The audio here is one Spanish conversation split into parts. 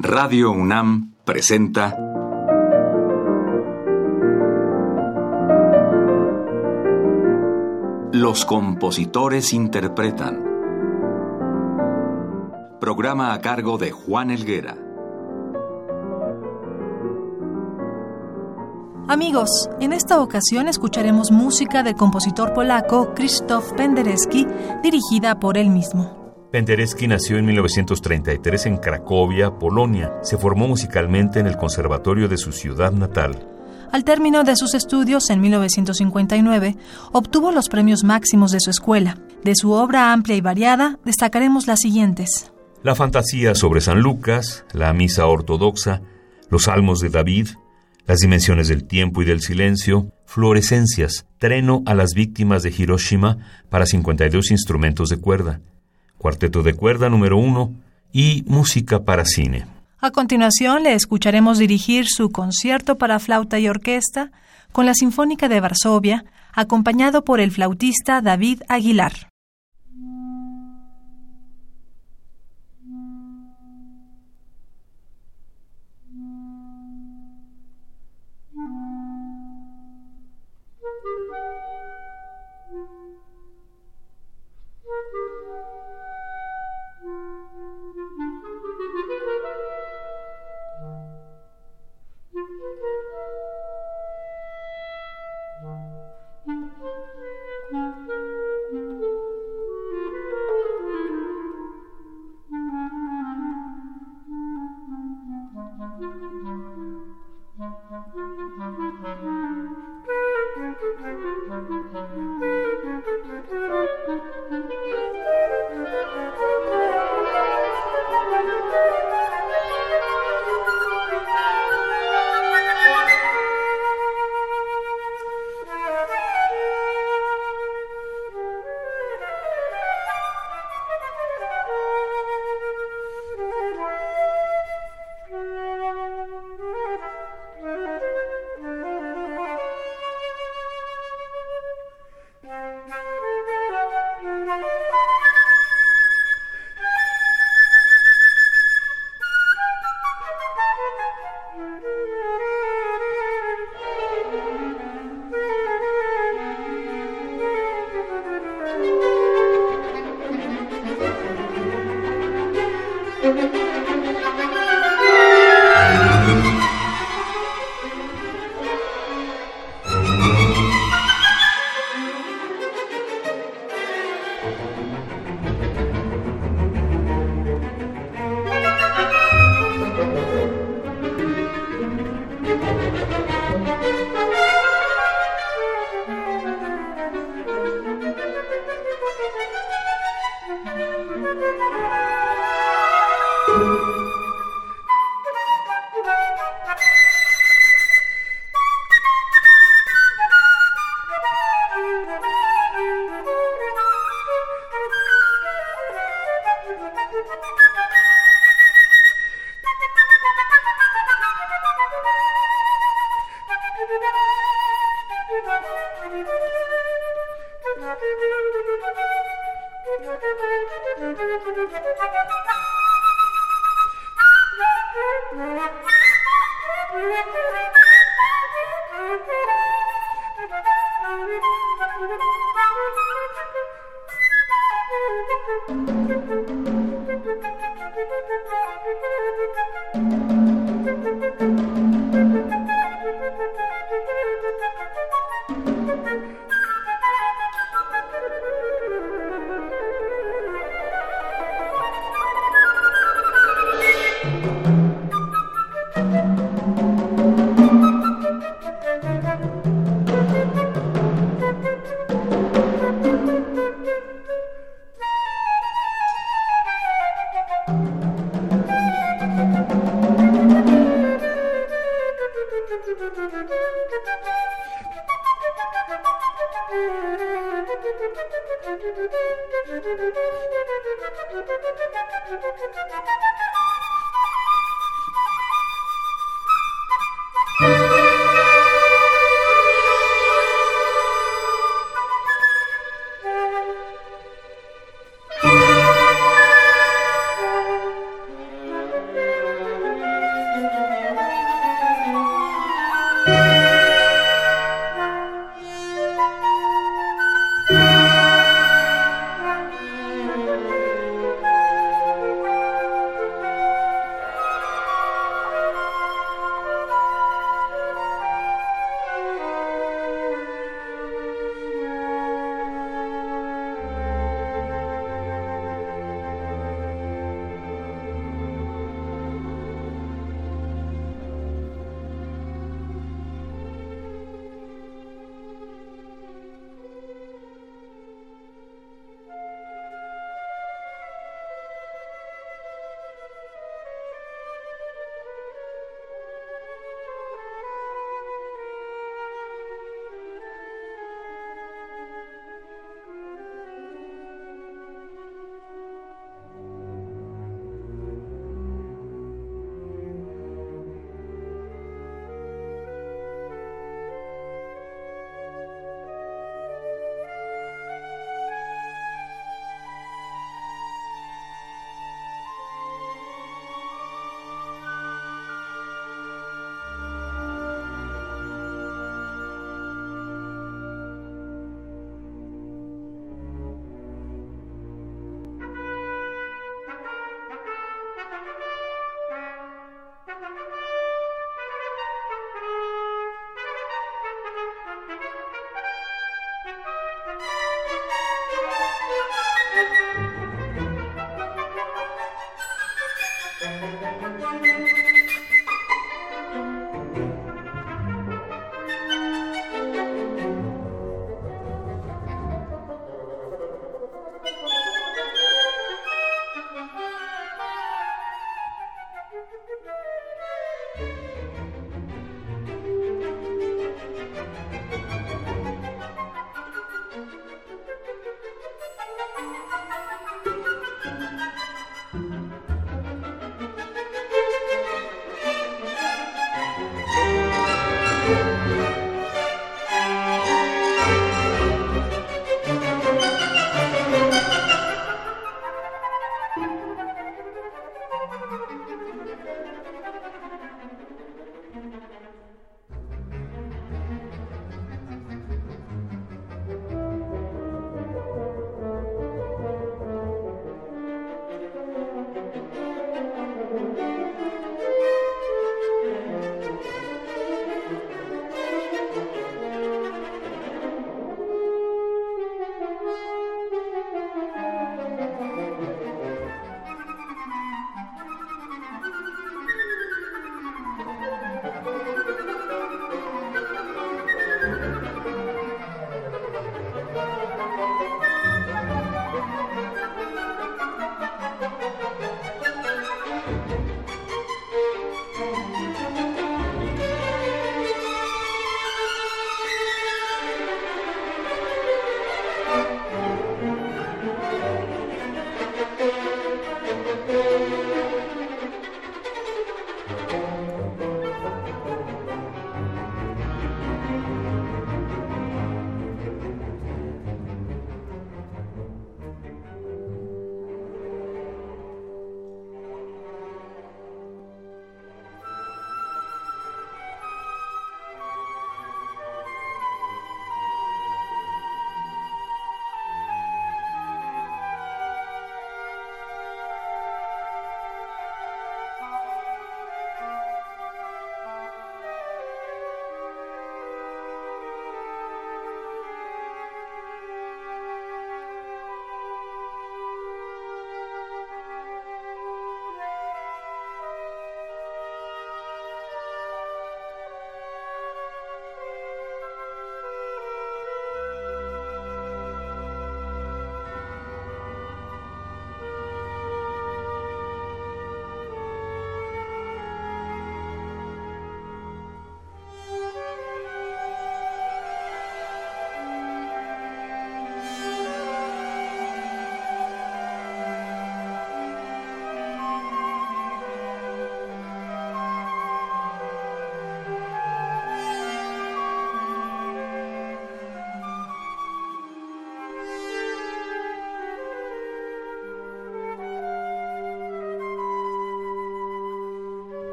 Radio UNAM presenta Los compositores interpretan. Programa a cargo de Juan Elguera. Amigos, en esta ocasión escucharemos música del compositor polaco Krzysztof Penderecki, dirigida por él mismo. Penderecki nació en 1933 en Cracovia, Polonia. Se formó musicalmente en el conservatorio de su ciudad natal. Al término de sus estudios en 1959, obtuvo los premios máximos de su escuela. De su obra amplia y variada, destacaremos las siguientes. La fantasía sobre San Lucas, la misa ortodoxa, los salmos de David, las dimensiones del tiempo y del silencio, fluorescencias, treno a las víctimas de Hiroshima para 52 instrumentos de cuerda, cuarteto de cuerda número uno y música para cine. A continuación le escucharemos dirigir su concierto para flauta y orquesta con la Sinfónica de Varsovia, acompañado por el flautista David Aguilar.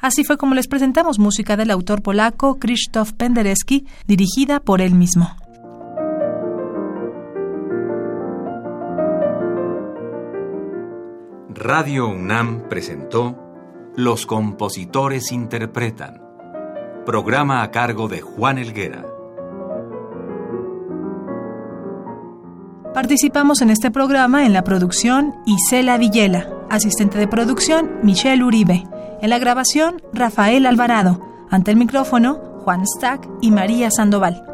Así fue como les presentamos música del autor polaco Krzysztof Penderecki, dirigida por él mismo. Radio UNAM presentó Los compositores interpretan, programa a cargo de Juan Elguera. Participamos en este programa en la producción Isela Villela, asistente de producción Michelle Uribe, en la grabación Rafael Alvarado, ante el micrófono Juan Stack y María Sandoval.